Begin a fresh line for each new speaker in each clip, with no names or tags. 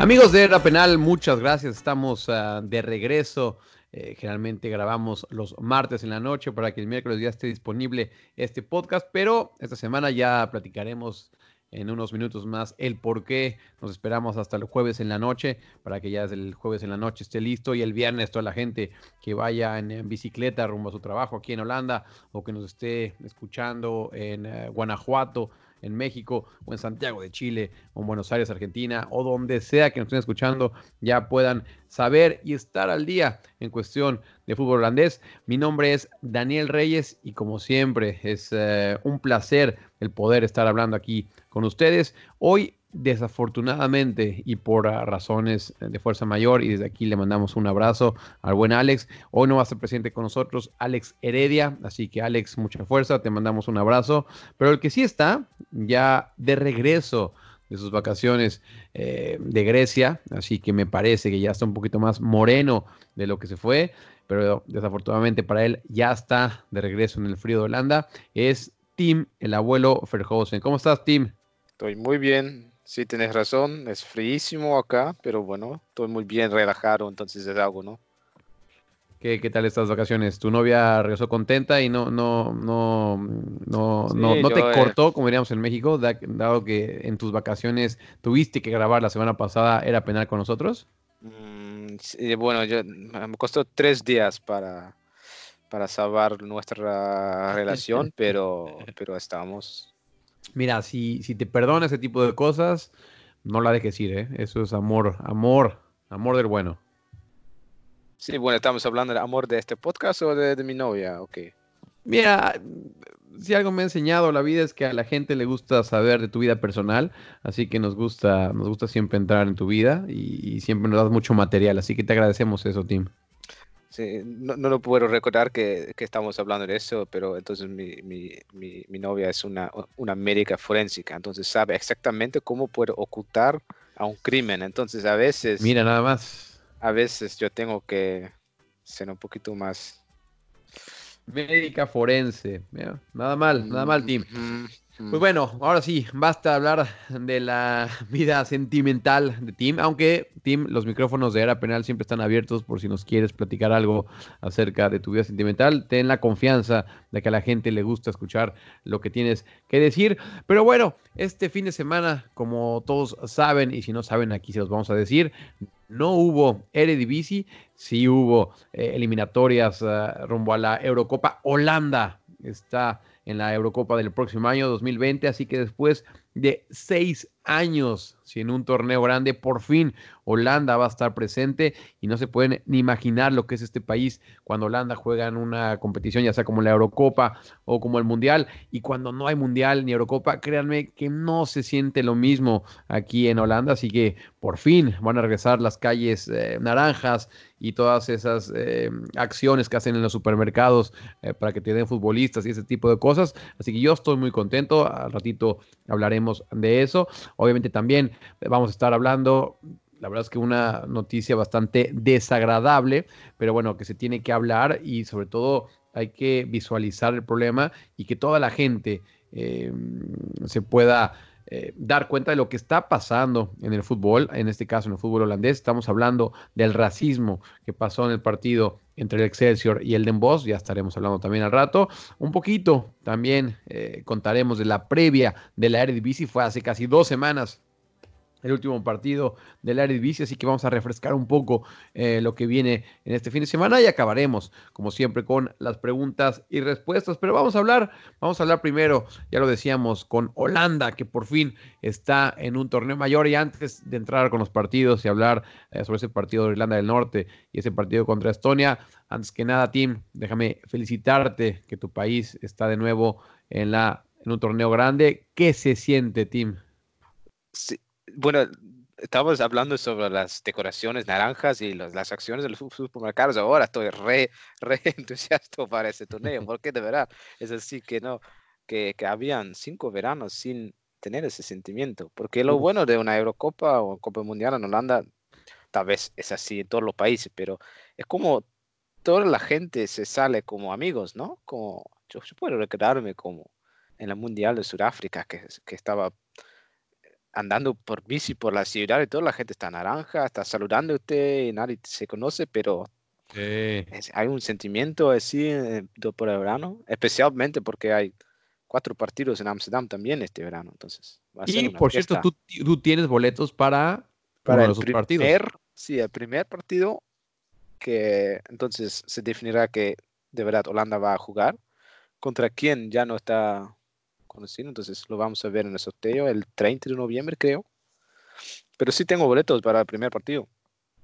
Amigos de Era Penal, muchas gracias. Estamos ah, de regreso. Eh, generalmente grabamos los martes en la noche para que el miércoles ya esté disponible este podcast, pero esta semana ya platicaremos en unos minutos más el por qué. Nos esperamos hasta el jueves en la noche para que ya el jueves en la noche esté listo y el viernes toda la gente que vaya en, en bicicleta rumbo a su trabajo aquí en Holanda o que nos esté escuchando en eh, Guanajuato en México o en Santiago de Chile o en Buenos Aires, Argentina o donde sea que nos estén escuchando, ya puedan saber y estar al día en cuestión de fútbol holandés. Mi nombre es Daniel Reyes y como siempre es eh, un placer el poder estar hablando aquí con ustedes. Hoy desafortunadamente y por ah, razones de fuerza mayor y desde aquí le mandamos un abrazo al buen Alex. Hoy no va a estar presente con nosotros Alex Heredia, así que Alex, mucha fuerza, te mandamos un abrazo. Pero el que sí está ya de regreso de sus vacaciones eh, de Grecia, así que me parece que ya está un poquito más moreno de lo que se fue, pero desafortunadamente para él ya está de regreso en el frío de Holanda, es Tim, el abuelo Verhausen. ¿Cómo estás, Tim?
Estoy muy bien, sí tienes razón, es fríísimo acá, pero bueno, estoy muy bien relajado, entonces es algo, ¿no?
¿Qué, qué tal estas vacaciones? ¿Tu novia regresó contenta y no, no, no, no,
Sí,
no, no te
yo, eh,
cortó, como diríamos en México, da- dado que en tus vacaciones tuviste que grabar la semana pasada, ¿era penal con nosotros?
Mm, sí, bueno, yo, me costó tres días para, para salvar nuestra relación, pero, pero estamos.
Mira, si, si te perdona ese tipo de cosas, no la dejes ir, ¿eh? Eso es amor, amor, amor del bueno.
Sí, bueno, estamos hablando del amor de este podcast o de, de mi novia, ok.
Mira, si algo me ha enseñado la vida es que a la gente le gusta saber de tu vida personal, así que nos gusta, nos gusta siempre entrar en tu vida y, y siempre nos das mucho material, así que te agradecemos eso, Tim.
Sí, no, no lo puedo recordar que, que estamos hablando de eso, pero entonces mi, mi, mi, mi novia es una, una médica forénsica, entonces sabe exactamente cómo puede ocultar a un crimen. Entonces a veces,
Mira, nada más.
a veces yo tengo que ser un poquito más...
Médica forense. Mira, nada mal, nada mal, Tim.
Mm,
Pues bueno, ahora sí, basta hablar de la vida sentimental de Tim, aunque Tim, los micrófonos de Era Penal siempre están abiertos por si nos quieres platicar algo acerca de tu vida sentimental. Ten la confianza de que a la gente le gusta escuchar lo que tienes que decir. Pero bueno, este fin de semana, como todos saben, y si no saben, aquí se los vamos a decir, no hubo Eredivisie, sí hubo eh, eliminatorias ah, rumbo a la Eurocopa. Holanda está en la Eurocopa del próximo año 2020, así que después de seis años sin un torneo grande, por fin Holanda va a estar presente y no se pueden ni imaginar lo que es este país cuando Holanda juega en una competición, ya sea como la Eurocopa o como el Mundial, y cuando no hay Mundial ni Eurocopa, créanme que no se siente lo mismo aquí en Holanda, así que por fin van a regresar las calles eh, naranjas y todas esas eh, acciones que hacen en los supermercados eh, para que te den futbolistas y ese tipo de cosas. Así que yo estoy muy contento. Al ratito hablaremos de eso. Obviamente también vamos a estar hablando. La verdad es que una noticia bastante desagradable, pero bueno, que se tiene que hablar y sobre todo hay que visualizar el problema y que toda la gente eh, se pueda eh, dar cuenta de lo que está pasando en el fútbol, en este caso en el fútbol holandés. Estamos hablando del racismo que pasó en el partido entre el Excelsior y el Den Bosch, ya estaremos hablando también al rato. Un poquito también eh, contaremos de la previa de la Eredivisie, fue hace casi dos semanas el último partido del Eredivisie, así que vamos a refrescar un poco eh, lo que viene en este fin de semana y acabaremos, como siempre, con las preguntas y respuestas. Pero vamos a hablar, vamos a hablar primero, ya lo decíamos, con Holanda, que por fin está en un torneo mayor. Y antes de entrar con los partidos y hablar eh, sobre ese partido de Irlanda del Norte y ese partido contra Estonia, antes que nada, Tim, déjame felicitarte que tu país está de nuevo en, la, en un torneo grande. ¿Qué se siente, Tim?
Sí, bueno, estamos hablando sobre las decoraciones naranjas y los- las acciones de los su- supermercados. Ahora estoy re, re entusiasta para ese torneo, porque de verdad es así que no, que, que habían cinco veranos sin tener ese sentimiento. Porque lo bueno de una Eurocopa o Copa Mundial en Holanda, tal vez es así en todos los países, pero es como toda la gente se sale como amigos, ¿no? Como yo, yo puedo recordarme como en la Mundial de Sudáfrica, que, que estaba andando por bici por la ciudad y toda la gente está naranja, está saludando a usted y nadie se conoce, pero es- hay un sentimiento así eh, por el verano, especialmente porque hay cuatro partidos en Amsterdam también este verano, entonces va a ser
Y
una
por cierto,
fiesta.
tú, tú tienes boletos para,
para
los dos partidos.
primer, sí, el primer partido que entonces se definirá que de verdad Holanda va a jugar contra quién ya no está conocido, entonces lo vamos a ver en el sorteo el 30 de noviembre creo. Pero sí tengo boletos para el primer partido.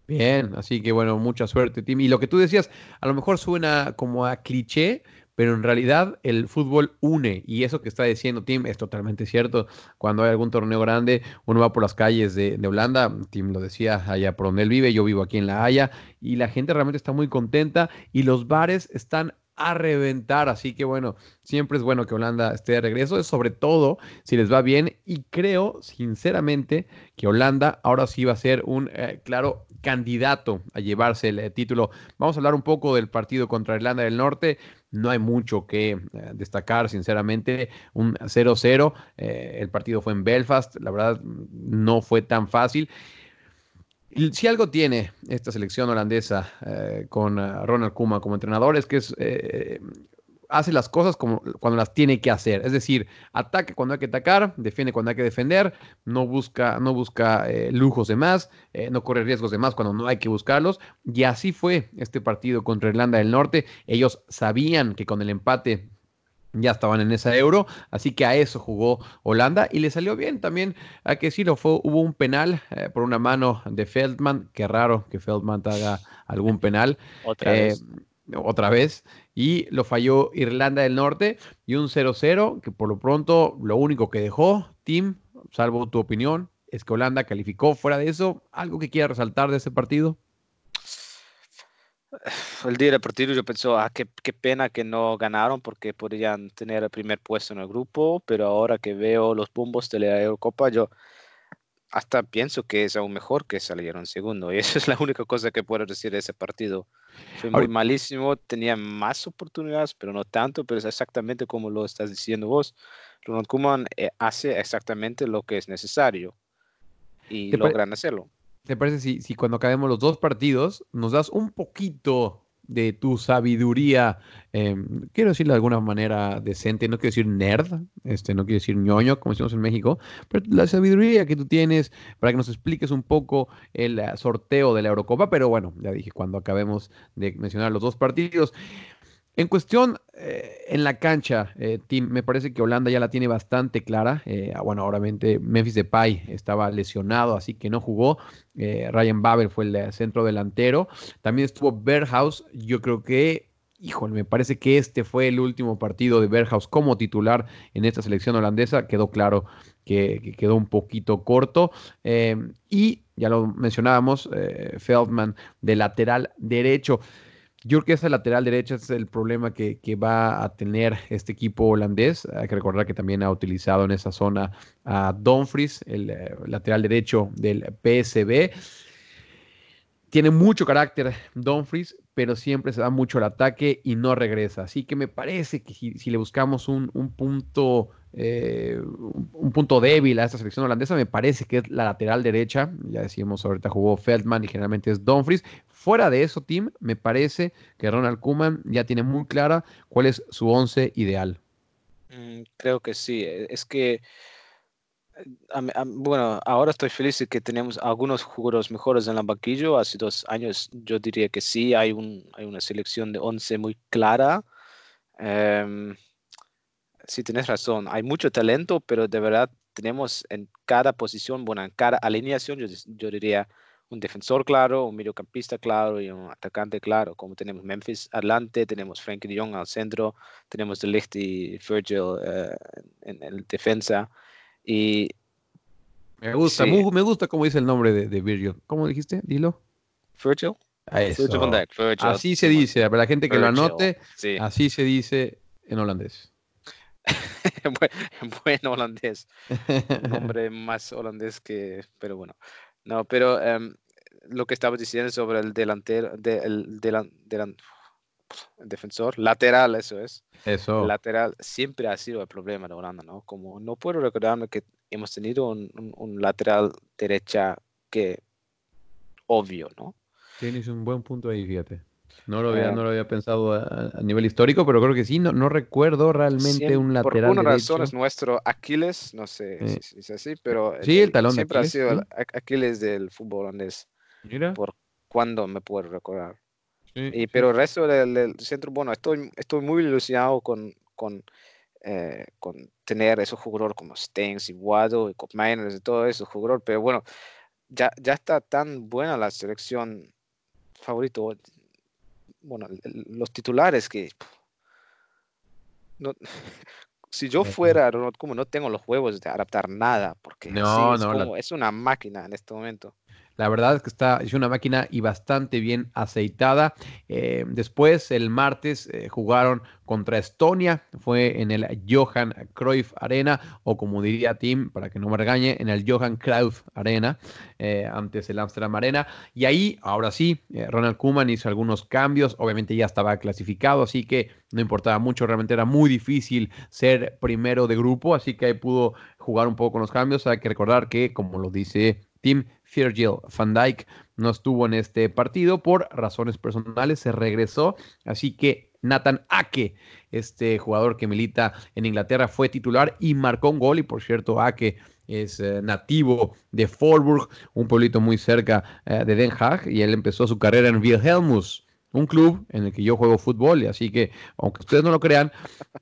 Bien, así que bueno, mucha suerte, Tim. Y lo que tú decías, a lo mejor suena como a cliché, pero en realidad el fútbol une. Y eso que está diciendo Tim es totalmente cierto. Cuando hay algún torneo grande, uno va por las calles de, de Holanda, Tim lo decía, allá por donde él vive, yo vivo aquí en La Haya, y la gente realmente está muy contenta y los bares están a reventar. Así que bueno, siempre es bueno que Holanda esté de regreso, sobre todo si les va bien. Y creo, sinceramente, que Holanda ahora sí va a ser un eh, claro candidato a llevarse el eh, título. Vamos a hablar un poco del partido contra Irlanda del Norte. No hay mucho que eh, destacar, sinceramente. Un 0-0. eh, el partido fue en Belfast. La verdad, no fue tan fácil. Si algo tiene esta selección holandesa eh, con eh, Ronald Koeman como entrenador es que es, eh, hace las cosas como cuando las tiene que hacer. Es decir, ataca cuando hay que atacar, defiende cuando hay que defender, no busca, lujos de más, no corre riesgos de más cuando no hay que buscarlos. Y así fue este partido contra Irlanda del Norte. Ellos sabían que con el empate ya estaban en esa euro, así que a eso jugó Holanda y le salió bien también, hay que decirlo, fue, hubo un penal eh, por una mano de Feldman, qué raro que Feldman haga algún penal,
Otra
eh,
vez.
otra vez, y lo falló Irlanda del Norte y un 0-0 que por lo pronto lo único que dejó, Tim, salvo tu opinión, es que Holanda calificó fuera de eso, algo que quiera resaltar de ese partido.
El día del partido yo pensé, ah, qué, qué pena que no ganaron porque podrían tener el primer puesto en el grupo, pero ahora que veo los bombos de la Eurocopa, yo hasta pienso que es aún mejor que salieron segundo. Y eso es la única cosa que puedo decir de ese partido. Fue muy malísimo, tenía más oportunidades, pero no tanto, pero es exactamente como lo estás diciendo vos. Ronald Koeman eh, hace exactamente lo que es necesario y
¿Te pare-
logran hacerlo.
¿Te parece si, si cuando acabemos los dos partidos nos das un poquito de tu sabiduría, eh, quiero decirlo de alguna manera decente, no quiero decir nerd, este, no quiero decir ñoño, como decimos en México, pero la sabiduría que tú tienes para que nos expliques un poco el eh, sorteo de la Eurocopa, pero bueno, ya dije, cuando acabemos de mencionar los dos partidos. En cuestión, eh, en la cancha, eh, Tim, me parece que Holanda ya la tiene bastante clara. Eh, ah, bueno, obviamente Memphis Depay estaba lesionado, así que no jugó. Eh, Ryan Babel fue el centro delantero. También estuvo Berghaus. Yo creo que, híjole, me parece que este fue el último partido de Berghaus como titular en esta selección holandesa. Quedó claro que, que quedó un poquito corto. Eh, y ya lo mencionábamos, Feldman de lateral derecho. Yo creo lateral derecha es el problema que, que va a tener este equipo holandés. Hay que recordar que también ha utilizado en esa zona a Dumfries, el eh, lateral derecho del PSB. Tiene mucho carácter Dumfries, pero siempre se da mucho al ataque y no regresa. Así que me parece que si, le buscamos un, un punto eh, un punto débil a esta selección holandesa, me parece que es la lateral derecha. Ya decíamos, ahorita jugó Feldman y generalmente es Dumfries. Fuera de eso, Tim, me parece que Ronald Koeman ya tiene muy clara cuál es su once ideal.
Mm, Creo que sí. e- Es que bueno, ahora estoy feliz de que tenemos algunos jugadores mejores en el banquillo. Hace dos años yo diría que sí, hay, un, hay una selección de 11 muy clara. Em, sí, tienes razón, hay mucho talento, pero de verdad tenemos en cada posición, bueno, en cada alineación, yo diría un defensor claro, un mediocampista claro y un atacante claro, como tenemos Memphis adelante, tenemos Frankie de Jong al centro, tenemos De Ligt y Virgil eh, en, el defensa. Y
Me gusta,
Sí.
me gusta cómo dice el nombre de, de Virgil. ¿Cómo dijiste? Dilo.
Virgil,
A eso.
Virgil van Dijk, Virgil,
Así se dice, para la gente que lo anote,
Sí,
así se dice en holandés.
en buen, en buen holandés. un nombre más holandés que, pero bueno. No, pero em, lo que estaba diciendo sobre el delantero, de- el delan- delan- el defensor, lateral, eso es.
Eso.
Lateral siempre ha sido el problema de Holanda, ¿no? Como no puedo recordarme que hemos tenido un, un- un lateral derecha que obvio, ¿no?
Tienes un buen punto ahí, fíjate. No lo había,
Eh,
no lo había pensado a, a nivel histórico, pero creo que sí. No, no recuerdo realmente un
por
lateral
una razón
derecho.
es nuestro Aquiles, no sé
Eh.
si, es así, pero
Sí, el talón de
siempre
Aquiles,
ha sido
sí.
el Ac- Aquiles del fútbol holandés,
Mira.
por cuando me puedo recordar.
sí,
Y,
sí.
pero el resto del, del centro, bueno, estoy, estoy muy ilusionado con, con, eh, con tener esos jugadores como Stengs y Wado y Kopmeiners y todo esos jugadores, pero bueno, ya, ya está tan buena la selección favorito, bueno, los titulares que no, si yo fuera como no tengo los huevos de adaptar nada, porque
No,
sí, es,
no, la-
como- es una máquina en este momento.
La verdad es que está, es una máquina y bastante bien aceitada. Eh, después, el martes, eh, jugaron contra Estonia. Fue en el Johan Cruyff Arena, o como diría Tim, para que no me regañe, en el Johan Cruyff Arena, eh, antes el Amsterdam Arena. Y ahí, ahora sí, Ronald Koeman hizo algunos cambios. Obviamente ya estaba clasificado, así que no importaba mucho. Realmente era muy difícil ser primero de grupo, así que ahí pudo jugar un poco con los cambios. Hay que recordar que, como lo dice Tim, Virgil van Dijk no estuvo en este partido por razones personales, se regresó, así que Nathan Ake, este jugador que milita en Inglaterra, fue titular y marcó un gol, y por cierto, Ake es eh, nativo de Forburg, un pueblito muy cerca eh, de Den Haag, y él empezó su carrera en Wilhelmus, un club en el que yo juego fútbol, y así que, aunque ustedes no lo crean,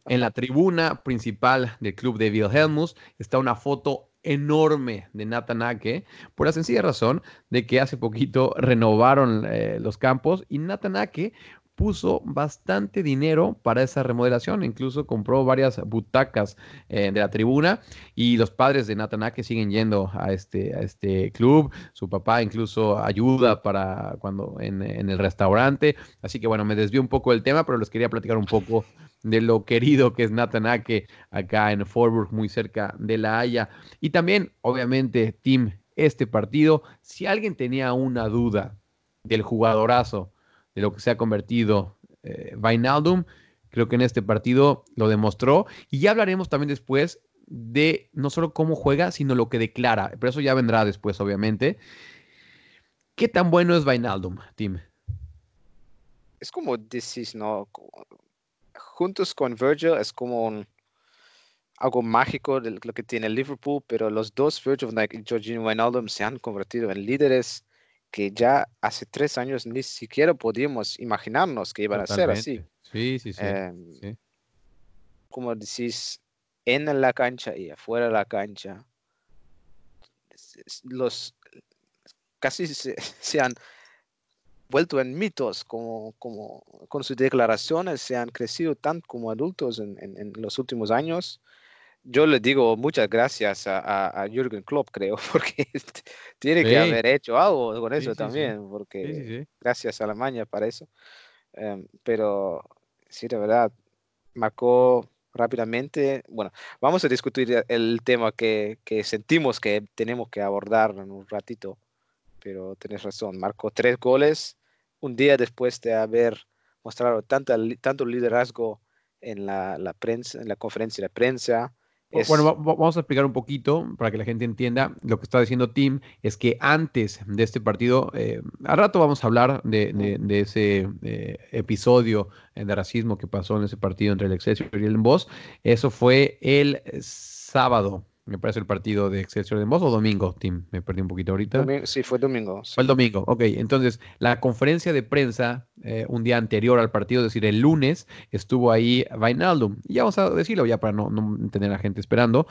en la tribuna principal del club de Wilhelmus está una foto enorme de Nathan Ake, por la sencilla razón de que hace poquito renovaron eh, los campos y Nathan Ake puso bastante dinero para esa remodelación, incluso compró varias butacas eh, de la tribuna y los padres de Nathan Ake siguen yendo a este, a este club, su papá incluso ayuda para cuando en, el restaurante, así que bueno, me desvío un poco del tema, pero les quería platicar un poco de lo querido que es Nathan Ake acá en Forburg, muy cerca de La Haya. Y también, obviamente, Tim, este partido, si alguien tenía una duda del jugadorazo, de lo que se ha convertido eh, Wijnaldum, creo que en este partido lo demostró. Y ya hablaremos también después de no solo cómo juega, sino lo que declara. Pero eso ya vendrá después, obviamente. ¿Qué tan bueno es Wijnaldum, Tim?
Es como decís, ¿no? Juntos con Virgil es como un, algo mágico de lo que tiene Liverpool, pero los dos, Virgil van Dijk y Jorginho Wijnaldum, se han convertido en líderes que ya hace tres años ni siquiera podíamos imaginarnos que iban a ser así.
Sí, sí, sí.
Em,
sí.
como decís, en la cancha y afuera de la cancha, los casi se, se han vuelto en mitos, como, como con sus declaraciones se han crecido tanto como adultos en, en- en los últimos años. Yo le digo muchas gracias a, a, a Jürgen Klopp, creo, porque tiene
Sí.
que haber hecho algo con eso
sí, sí.
también, porque gracias a Alemania para eso. Em, pero sí, de verdad, marcó rápidamente. Bueno, vamos a discutir el tema que, que sentimos que tenemos que abordar en un ratito, pero tenés razón, marcó tres goles un día después de haber mostrado tanta, tanto liderazgo en la, la prensa, en la conferencia de prensa. Es-
Bueno, va- va- vamos a explicar un poquito para que la gente entienda. Lo que está diciendo Tim es que antes de este partido, eh, al rato vamos a hablar de, de- de ese eh, episodio de racismo que pasó en ese partido entre el Excelsior y el Boss. Eso fue el sábado, me parece el partido de Excelsior de Moss o domingo, Tim, me perdí un poquito ahorita.
Domingo- sí, fue domingo. sí.
Fue el domingo, ok. Entonces, la conferencia de prensa eh, un día anterior al partido, es decir, el lunes, estuvo ahí Vainaldum. Y ya vamos a decirlo ya para no, no tener a gente esperando.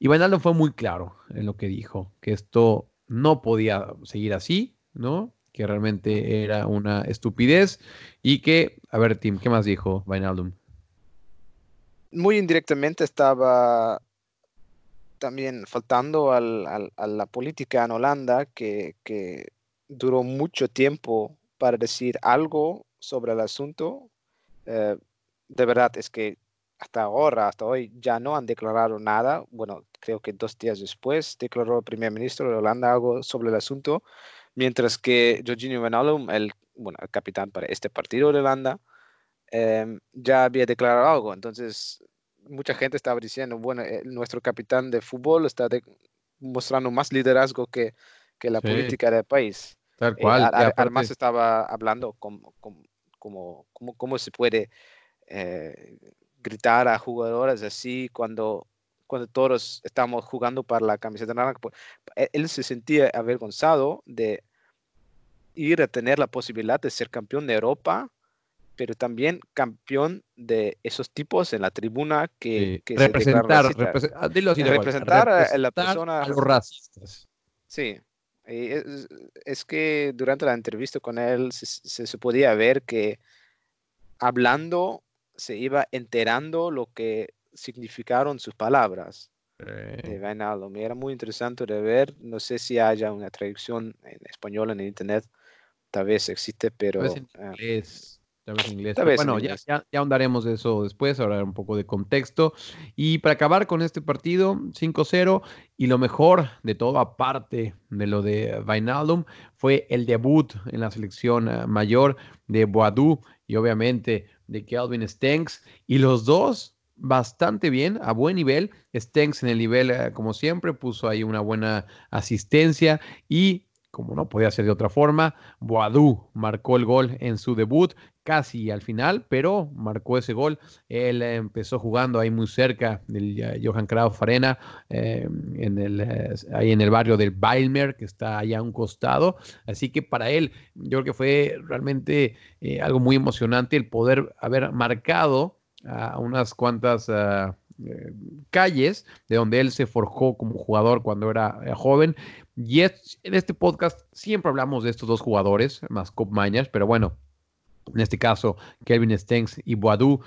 Y Vainaldum fue muy claro en lo que dijo, que esto no podía seguir así, ¿no? Que realmente era una estupidez y que, a ver, Tim, ¿qué más dijo Vainaldum?
muy indirectamente estaba también faltando al- al- a la política en Holanda que, que duró mucho tiempo para decir algo sobre el asunto. Eh, de verdad es que hasta ahora, hasta hoy, ya no han declarado nada. Bueno, creo que dos días después declaró el primer ministro de Holanda algo sobre el asunto, mientras que Jorginho Van Alum, el, bueno, el capitán para este partido de Holanda, em, ya había declarado algo. Entonces, mucha gente estaba diciendo, bueno, eh, nuestro capitán de fútbol está de- mostrando más liderazgo que, que la
Sí.
política del país.
Tal
Eh,
cual. y
a-
aparte-
además estaba hablando como, como, como, como- cómo se puede eh, gritar a jugadores así cuando, cuando todos estamos jugando para la camiseta naranja. pues, Él, él se sentía avergonzado de ir a tener la posibilidad de ser campeón de Europa, pero también campeón de esos tipos en la tribuna que,
Sí,
que se
representar, represe- ah, dilo así de vuelta,
Representar a- a la
representar
persona-
a los racistas.
Sí, y es, es que durante la entrevista con él se, se- se podía ver que hablando se iba enterando lo que significaron sus palabras de
Eh,
Wijnaldum. Y Era muy interesante de ver. No sé si haya una traducción en español en internet. Tal vez existe, pero
Tal vez en
eh,
inglés. Tal vez en inglés. Pero
vez en
bueno, ya,
inglés.
ya, ya ahondaremos de eso después, ahora un poco de contexto. Y para acabar con este partido, 5-0, y lo mejor de todo, aparte de lo de Wijnaldum, fue el debut en la selección eh, mayor de Boadú y obviamente de Kelvin Stenks. Y los dos bastante bien, a buen nivel. Stenks en el nivel, eh, como siempre, puso ahí una buena asistencia y como no podía ser de otra forma, Boadú marcó el gol en su debut casi al final, pero marcó ese gol. Él eh, empezó jugando ahí muy cerca del Johan Cruyff Arena, eh, en el, eh, ahí en el barrio del Weilmer, que está allá a un costado. Así que para él, yo creo que fue realmente algo muy emocionante el poder haber marcado a unas cuantas eh, calles de donde él se forjó como jugador cuando era joven. Y en este podcast siempre hablamos de estos dos jugadores, más Cop Mañas, pero bueno, en este caso, Kelvin Stenks y Boadú.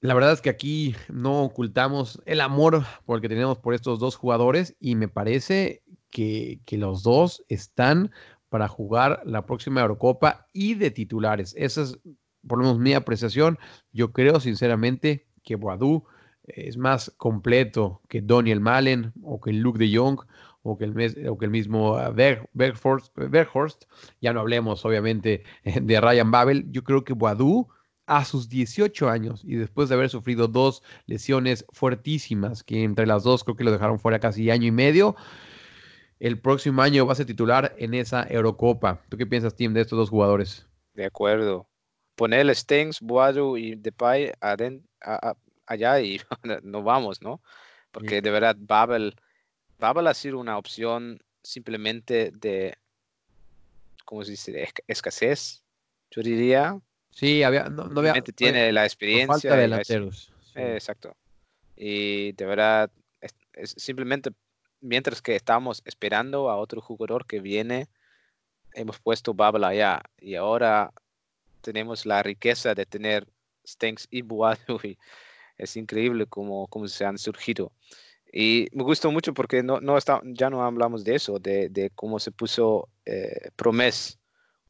La verdad es que aquí no ocultamos el amor por el que tenemos por estos dos jugadores y me parece que, que los dos están para jugar la próxima Eurocopa y de titulares. Esa es por lo menos mi apreciación. Yo creo sinceramente que Boadú es más completo que Daniel Malen o que Luke de Jong o que el, mes- o que el mismo uh, Berg- Berghorst. Ya no hablemos obviamente eh, de Ryan Babel. Yo creo que Boadú a sus 18 años y después de haber sufrido dos lesiones fuertísimas, que entre las dos creo que lo dejaron fuera casi año y medio, el próximo año va a ser titular en esa Eurocopa. ¿Tú qué piensas, Tim, de estos dos jugadores?
de acuerdo. Ponerle Stengs, Boadu y Depay aden- a- a- allá y no vamos, ¿no? Porque de verdad Babel, Babel ha sido una opción simplemente de, ¿cómo se dice? De escasez, yo diría.
Sí, había, no, no había,
tiene la experiencia.
falta de
la
delanteros. Sí.
Eh, exacto. Y de verdad, es, es simplemente mientras que estamos esperando a otro jugador que viene, hemos puesto Babel allá. Y ahora tenemos la riqueza de tener Stenks y Boadu. Es increíble cómo, cómo se han surgido. Y me gustó mucho porque no, no está, ya no hablamos de eso, de, de cómo se puso eh, Promes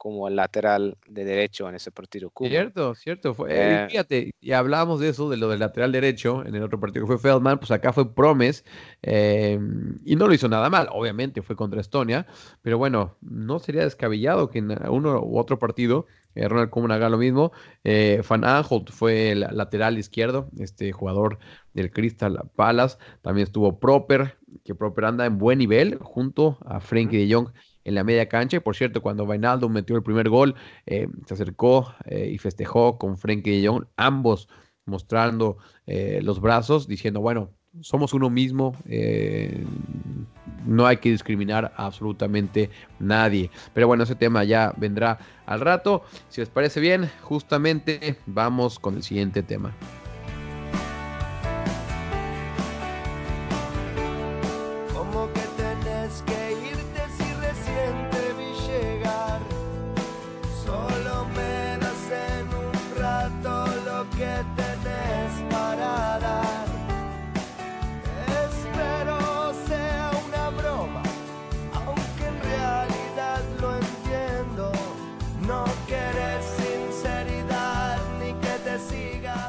como el lateral de derecho en ese partido. Cuba.
Cierto, cierto. Fue,
Eh,
y fíjate, y hablábamos de eso, de lo del lateral derecho, en el otro partido que fue Feldman, pues acá fue Promes, eh, y no lo hizo nada mal, obviamente fue contra Estonia, pero bueno, no sería descabellado que en uno u otro partido eh, Ronald Koeman haga lo mismo. Eh, Van Aanholt fue el lateral izquierdo, este jugador del Crystal Palace, también estuvo Proper, que Proper anda en buen nivel, junto a Frenkie de Jong en la media cancha. Y por cierto, cuando Vainaldo metió el primer gol, eh, se acercó eh, y festejó con Frenkie de Jong, ambos mostrando eh, los brazos, diciendo, bueno, somos uno mismo, eh, no hay que discriminar absolutamente nadie. Pero bueno, ese tema ya vendrá al rato. Si les parece bien, justamente vamos con el siguiente tema.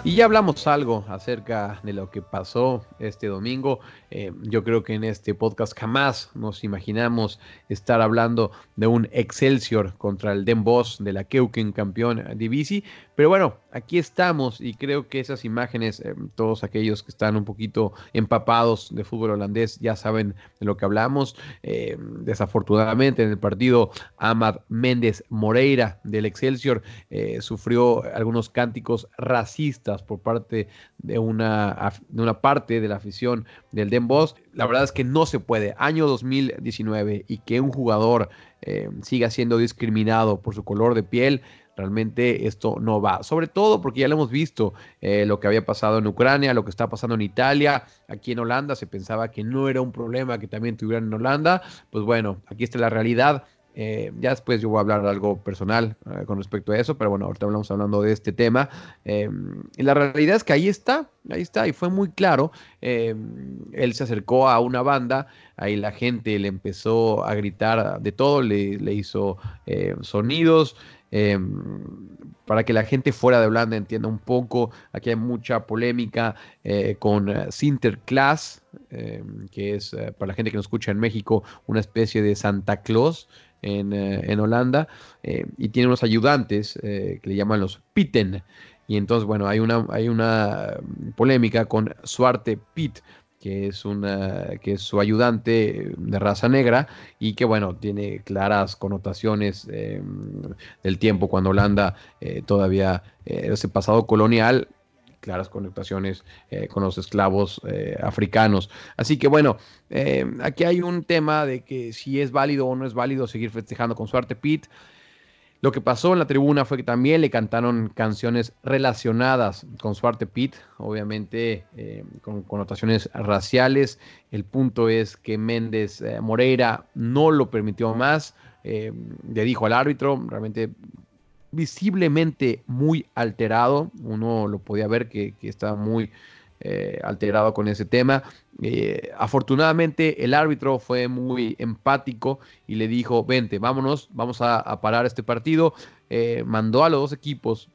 Y ya hablamos algo acerca de lo que pasó este domingo. Eh, yo creo que en este podcast jamás nos imaginamos estar hablando de un Excelsior contra el Den Bosch de la Keuken campeón Divisi. Pero bueno, aquí estamos y creo que esas imágenes, eh, todos aquellos que están un poquito empapados de fútbol holandés ya saben de lo que hablamos. Eh, desafortunadamente en el partido, Amad Méndez Moreira del Excelsior eh, sufrió algunos cánticos racistas por parte de una, de una parte de la afición del Den Bosch. La verdad es que no se puede. Año 2019 y que un jugador eh, siga siendo discriminado por su color de piel. Realmente esto no va, sobre todo porque ya lo hemos visto, eh, lo que había pasado en Ucrania, lo que está pasando en Italia, aquí en Holanda se pensaba que no era un problema que también tuvieran en Holanda, pues bueno, aquí está la realidad, eh, ya después yo voy a hablar algo personal eh, con respecto a eso, pero bueno, ahorita hablamos hablando de este tema. Y la realidad es que ahí está, ahí está, y fue muy claro. él se acercó a una banda, ahí la gente le empezó a gritar de todo, le, hizo sonidos. Eh, para que la gente fuera de Holanda entienda un poco, aquí hay mucha polémica eh, con eh, Sinterklaas, eh, que es eh, para la gente que nos escucha en México una especie de Santa Claus en, en Holanda, eh, y tiene unos ayudantes que le llaman los Pitten. Y entonces, bueno, hay una, hay una polémica con Suarte Pitt, que es, una, que es su ayudante de raza negra y que, bueno, tiene claras connotaciones eh, del tiempo cuando Holanda eh, todavía, eh, ese pasado colonial, claras connotaciones con los esclavos africanos. Así que bueno, aquí hay un tema de que si es válido o no es válido seguir festejando con Suarte Pitt. Lo que pasó en la tribuna fue que también le cantaron canciones relacionadas con Suarte Pitt, obviamente eh, con connotaciones raciales. El punto es que Méndez eh, Moreira no lo permitió más, eh, le dijo al árbitro, realmente visiblemente muy alterado, uno lo podía ver que, que estaba muy eh, alterado con ese tema. Eh, afortunadamente el árbitro fue muy empático y le dijo, vente, vámonos, vamos a, parar este partido. Eh, mandó a los dos equipos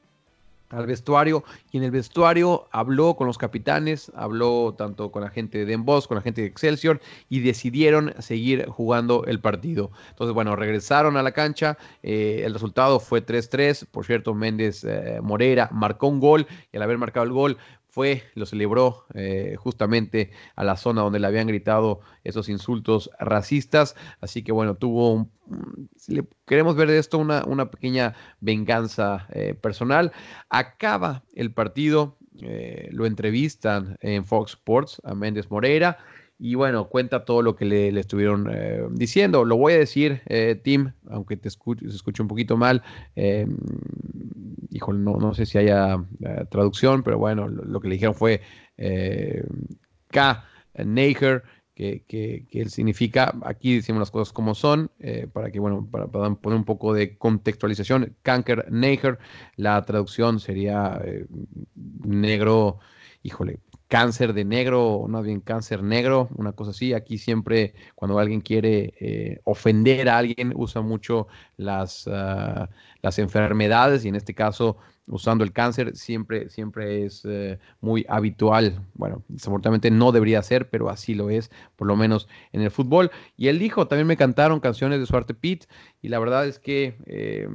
al vestuario y en el vestuario habló con los capitanes, habló tanto con la gente de Den con la gente de Excelsior y decidieron seguir jugando el partido. Entonces, bueno, regresaron a la cancha, el resultado fue 3-3, por cierto, Méndez eh, Moreira marcó un gol y al haber marcado el gol fue, lo celebró eh, justamente a la zona donde le habían gritado esos insultos racistas. Así que bueno, tuvo un, si le queremos ver de esto una, una pequeña venganza eh, personal. Acaba el partido, eh, lo entrevistan en Fox Sports a Méndez Moreira. Y bueno, cuenta todo lo que le, estuvieron eh, diciendo. Lo voy a decir, eh, Tim, aunque te se escuche un poquito mal. Eh, híjole, no, no sé si haya eh, traducción, pero bueno, lo, que le dijeron fue eh, K. Neiger, que, que, que significa, aquí decimos las cosas como son, para que, bueno, para, para poner un poco de contextualización, Kanker Neiger, la traducción sería negro, híjole, cáncer de negro, o no bien cáncer negro, una cosa así. Aquí siempre cuando alguien quiere eh, ofender a alguien usa mucho las, uh, las enfermedades y en este caso usando el cáncer siempre, siempre es eh, muy habitual. Bueno, desafortunadamente no debería ser, pero así lo es, por lo menos en el fútbol. Y él dijo, también me cantaron canciones de Suarte Pitt y la verdad es que eh,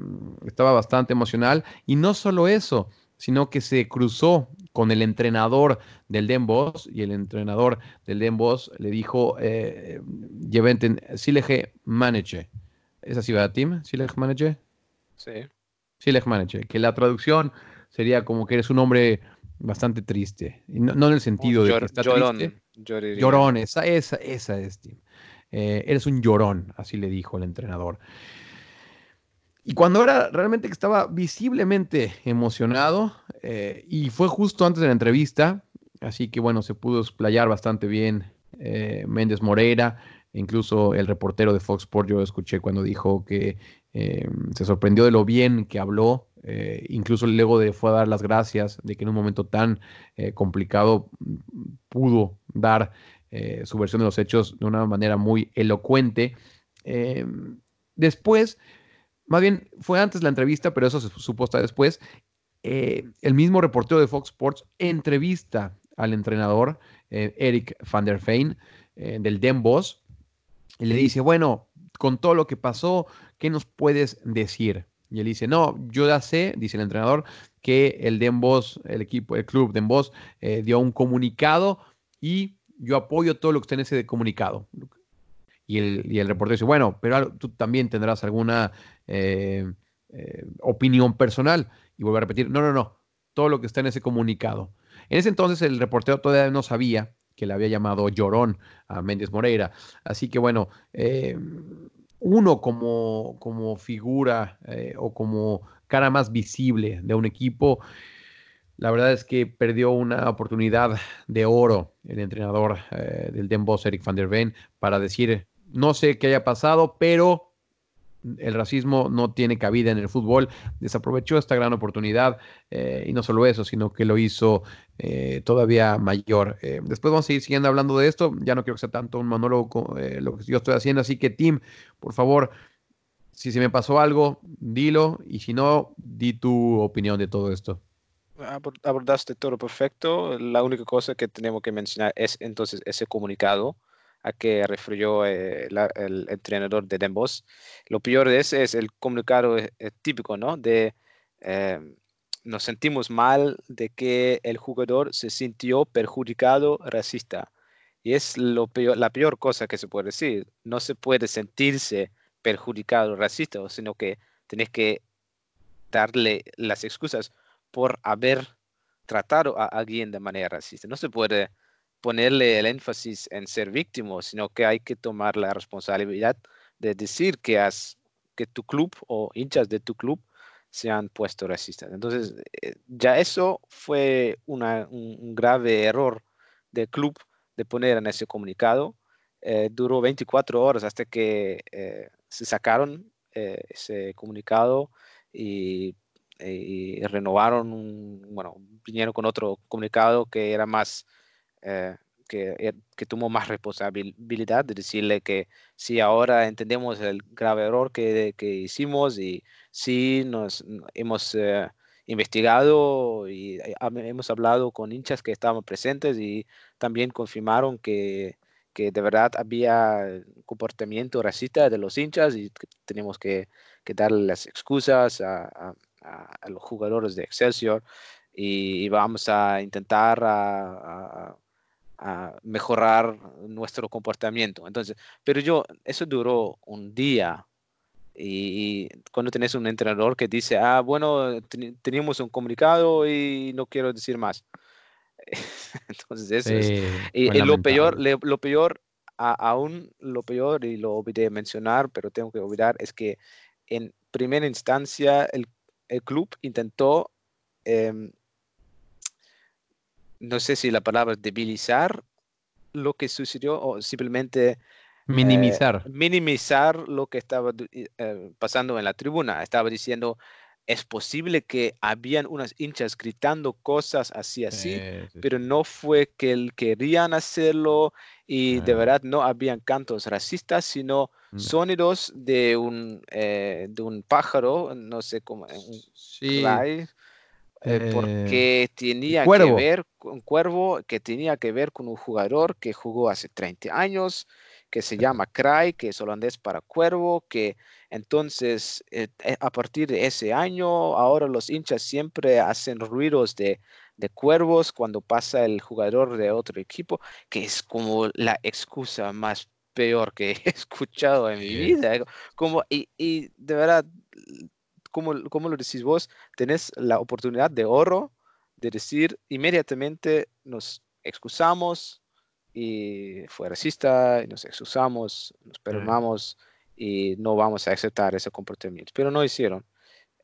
estaba bastante emocional. Y no solo eso, sino que se cruzó con el entrenador del Den Bosch y el entrenador del Den Bosch le dijo, eh, lleventen Silege Manager. ¿Es así, verdad, Tim? Silege Manager.
Sí.
Silege Manager, que la traducción sería como que eres un hombre bastante triste. Y no, no en el sentido de que está
llorón.
triste. Llorón, esa, esa, esa es, Tim. Eh, eres un llorón, así le dijo el entrenador. Y cuando era realmente que estaba visiblemente emocionado, eh, y fue justo antes de la entrevista, así que bueno, se pudo explayar bastante bien eh, Méndez Moreira, incluso el reportero de Fox Sports, yo escuché cuando dijo que eh, se sorprendió de lo bien que habló, eh, incluso luego de fue a dar las gracias de que en un momento tan complicado pudo dar su versión de los hechos de una manera muy elocuente. Después, más bien fue antes la entrevista, pero eso se supo hasta después. eh, el mismo reportero de Fox Sports entrevista al entrenador eh, Eric van der Feyn eh, del Den Bosch y le dice, bueno, con todo lo que pasó, ¿qué nos puedes decir? Y él dice, no, yo ya sé, dice el entrenador, que el Den Bosch, el equipo, el club Den Bosch, eh, dio un comunicado y yo apoyo todo lo que está en ese comunicado. Y el, reportero dice, bueno, pero tú también tendrás alguna eh, eh, opinión personal. Y vuelve a repetir, no, no, no, todo lo que está en ese comunicado. En ese entonces el reportero todavía no sabía que le había llamado llorón a Méndez Moreira. Así que bueno, eh, uno como, como figura o como cara más visible de un equipo, la verdad es que perdió una oportunidad de oro el entrenador del Den Bosch, Eric van der Ven, para decir, no sé qué haya pasado, pero el racismo no tiene cabida en el fútbol. Desaprovechó esta gran oportunidad eh, y no solo eso, sino que lo hizo eh, todavía mayor. Eh, después vamos a seguir siguiendo hablando de esto. Ya no quiero que sea tanto un monólogo lo que yo estoy haciendo. Así que, Tim, por favor, si se me pasó algo, dilo. Y si no, di tu opinión de todo esto.
abor- abordaste todo perfecto. La única cosa que tenemos que mencionar es entonces ese comunicado a que refirió eh, el entrenador de Den. Lo peor de ese es el comunicado eh, eh, típico, ¿no? De eh, nos sentimos mal de que el jugador se sintió perjudicado racista. Y es lo peor, la peor cosa que se puede decir. No se puede sentirse perjudicado racista, sino que tenés que darle las excusas por haber tratado a alguien de manera racista. No se puede ponerle el énfasis en ser víctima, sino que hay que tomar la responsabilidad de decir que, has, que tu club o hinchas de tu club se han puesto racistas. Entonces, eh, ya eso fue una- un, un grave error del club de poner en ese comunicado. Eh, duró 24 horas hasta que eh, se sacaron eh, ese comunicado y y renovaron, bueno, vinieron con otro comunicado que era más, eh, que, er- que tomó más responsabilidad de decirle que sí, ahora entendemos el grave error que, que hicimos y sí, nos hemos eh, investigado y eh, hemos hablado con hinchas que estaban presentes y también confirmaron que, que de verdad había comportamiento racista de los hinchas y que tenemos que, que darle las excusas a, los jugadores de Excelsior y, y vamos a intentar a, a- mejorar nuestro comportamiento. Entonces, pero yo, eso duró un día. Y, y cuando tenés un entrenador que dice, ah, bueno, teni- teníamos un comunicado y no quiero decir más. Entonces, eso es,
Sí,
y,
fue
y lo peor, le- lo peor, a- aún lo peor, y lo olvidé mencionar, pero tengo que olvidar, es que en primera instancia el, el club intentó, em, no sé si la palabra debilizar lo que sucedió o simplemente eh,
Minimizar.
minimizar lo que estaba i- eh, pasando en la tribuna. Estaba diciendo, es posible que habían unas hinchas gritando cosas así, así,
Sí, sí,
pero no fue que el- querían hacerlo y de verdad no habían cantos racistas, sino
No.
sonidos de un, eh, de un pájaro, no sé cómo, un
Sí,
eh,
eh,
porque tenía que
cuervo.
ver con un cuervo que tenía que ver con un jugador que jugó hace 30 años, que se llama Cry, que es holandés para cuervo, que entonces eh, eh, a partir de ese año, ahora los hinchas siempre hacen ruidos de, de cuervos cuando pasa el jugador de otro equipo, que es como la excusa más peor que he escuchado en mi vida. eh, Como, y, y de verdad, como, como lo decís vos, tenés la oportunidad de oro de decir inmediatamente nos excusamos, y fue racista, y nos excusamos, nos perdonamos y no vamos a aceptar ese comportamiento. Pero no hicieron.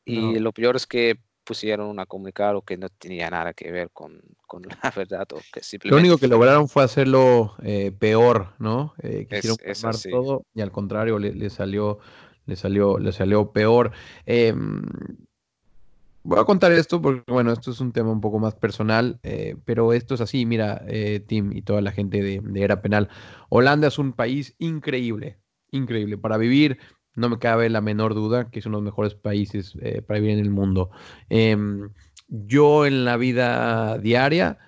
Y
No.
lo peor es que pusieron una comunicado que no tenía nada que ver con, con la verdad o que
Lo
simplemente
único que lograron fue hacerlo eh, peor, ¿no? Eh,
Es-
quisieron
es así.
todo y al contrario le, le salió, le salió, le salió peor. Em, voy a contar esto porque, bueno, esto es un tema un poco más personal, eh, pero esto es así, mira, eh, Tim y toda la gente de, de Era Penal. Holanda es un país increíble, increíble para vivir. No me cabe la menor duda que es uno de los mejores países eh, para vivir en el mundo. Em, yo en la vida diaria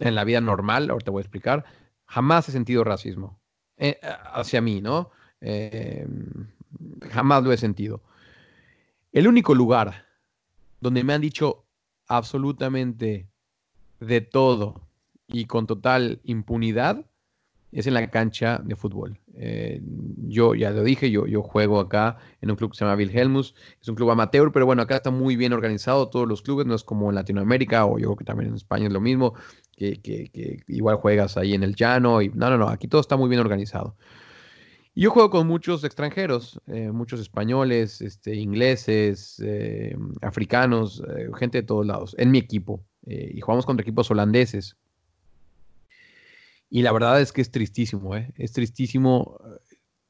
en la vida normal, ahorita voy a explicar, jamás he sentido racismo eh, hacia mí, ¿no? Jamás lo he sentido. El único lugar donde me han dicho absolutamente de todo y con total impunidad es en la cancha de fútbol. Eh, yo ya lo dije, yo, yo juego acá en un club que se llama Wilhelmus, es un club amateur, pero bueno, acá está muy bien organizado todos los clubes, no es como en Latinoamérica o yo creo que también en España es lo mismo, que- que igual juegas ahí en el llano y no, no, no, aquí todo está muy bien organizado. Y yo juego con muchos extranjeros, eh, muchos españoles, este, ingleses, eh, africanos, eh, gente de todos lados, en mi equipo. y jugamos contra equipos holandeses. Y la verdad es que es tristísimo, ¿eh? Es tristísimo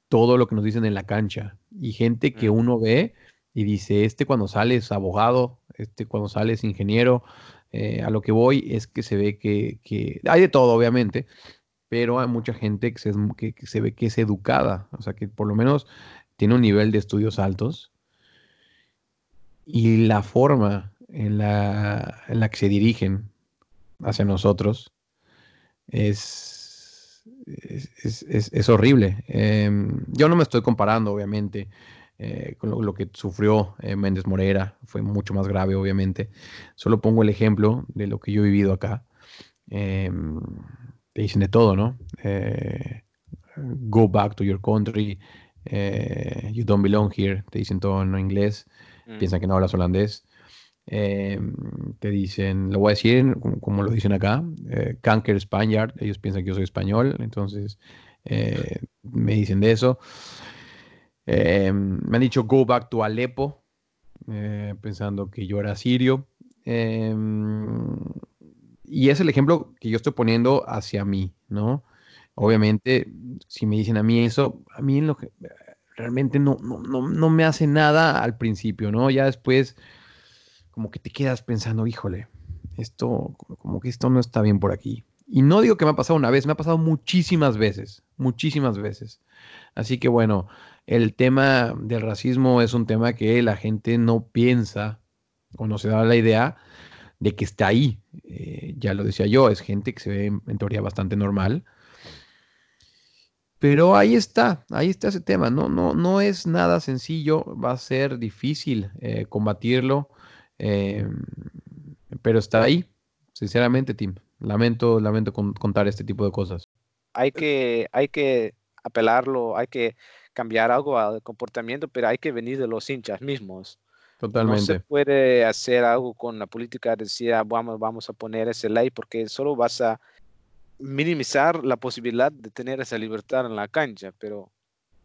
todo lo que nos dicen en la cancha. Y gente que uno ve y dice, este cuando sale es abogado, este cuando sale es ingeniero. A lo que voy es que se ve que, que- hay de todo, obviamente, pero hay mucha gente que se, que- se ve que es educada, o sea, que por lo menos tiene un nivel de estudios altos. Y la forma en la, en la que se dirigen hacia nosotros es, es, es- horrible. Em, yo no me estoy comparando, obviamente, eh, con lo, que sufrió eh, Méndez Moreira. Fue mucho más grave, obviamente. Solo pongo el ejemplo de lo que yo he vivido acá. Te dicen de todo, ¿no? Eh, go back to your country. eh, you don't belong here. Te dicen todo en inglés.
Mm.
Piensan que no hablas holandés. Em, te dicen, lo voy a decir como, como lo dicen acá, eh, Kanker Spaniard, ellos piensan que yo soy español, entonces eh, me dicen de eso. Me han dicho go back to Alepo, eh, pensando que yo era sirio. Y es el ejemplo que yo estoy poniendo hacia mí, ¿no? Obviamente, si me dicen a mí eso, a mí en lo que realmente no, no, no, no me hace nada al principio, ¿no? Ya después como que te quedas pensando, híjole, esto, como que esto no está bien por aquí. Y no digo que me ha pasado una vez, me ha pasado muchísimas veces, muchísimas veces. Así que bueno, el tema del racismo es un tema que la gente no piensa o no se da la idea de que está ahí. Eh, ya lo decía yo, es gente que se ve en, teoría bastante normal. Pero ahí está, ahí está ese tema. No, no, no es nada sencillo, va a ser difícil eh, combatirlo. Eh, pero está ahí, sinceramente, Tim. Lamento, lamento con- contar este tipo de cosas.
hay que, hay que apelarlo, hay que cambiar algo al comportamiento, pero hay que venir de los hinchas mismos. No se
Totalmente.
puede hacer algo con la política, decir, "Ah, vamos, vamos a poner esa ley, porque solo vas a minimizar la posibilidad de tener esa libertad en la cancha, pero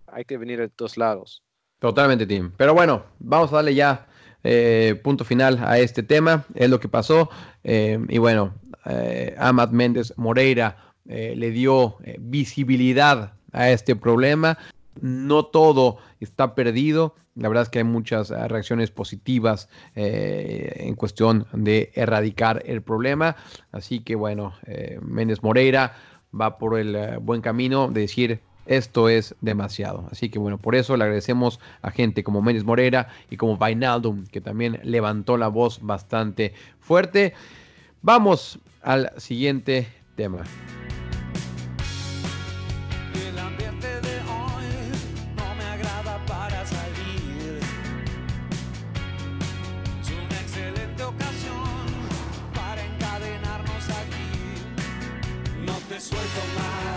hay que venir de todos lados.
Totalmente, Tim. Pero bueno, vamos a darle ya eh, punto final a este tema. Es lo que pasó. Eh, y bueno, eh, Amad Méndez Moreira eh, le dio eh, visibilidad a este problema. No todo está perdido. La verdad es que hay muchas eh, reacciones positivas eh, en cuestión de erradicar el problema. Así que bueno, eh, Méndez Moreira va por el eh, buen camino de decir esto es demasiado. Así que bueno, por eso le agradecemos a gente como Méndez Moreira y como Vainaldum, que también levantó la voz bastante fuerte. Vamos al siguiente tema.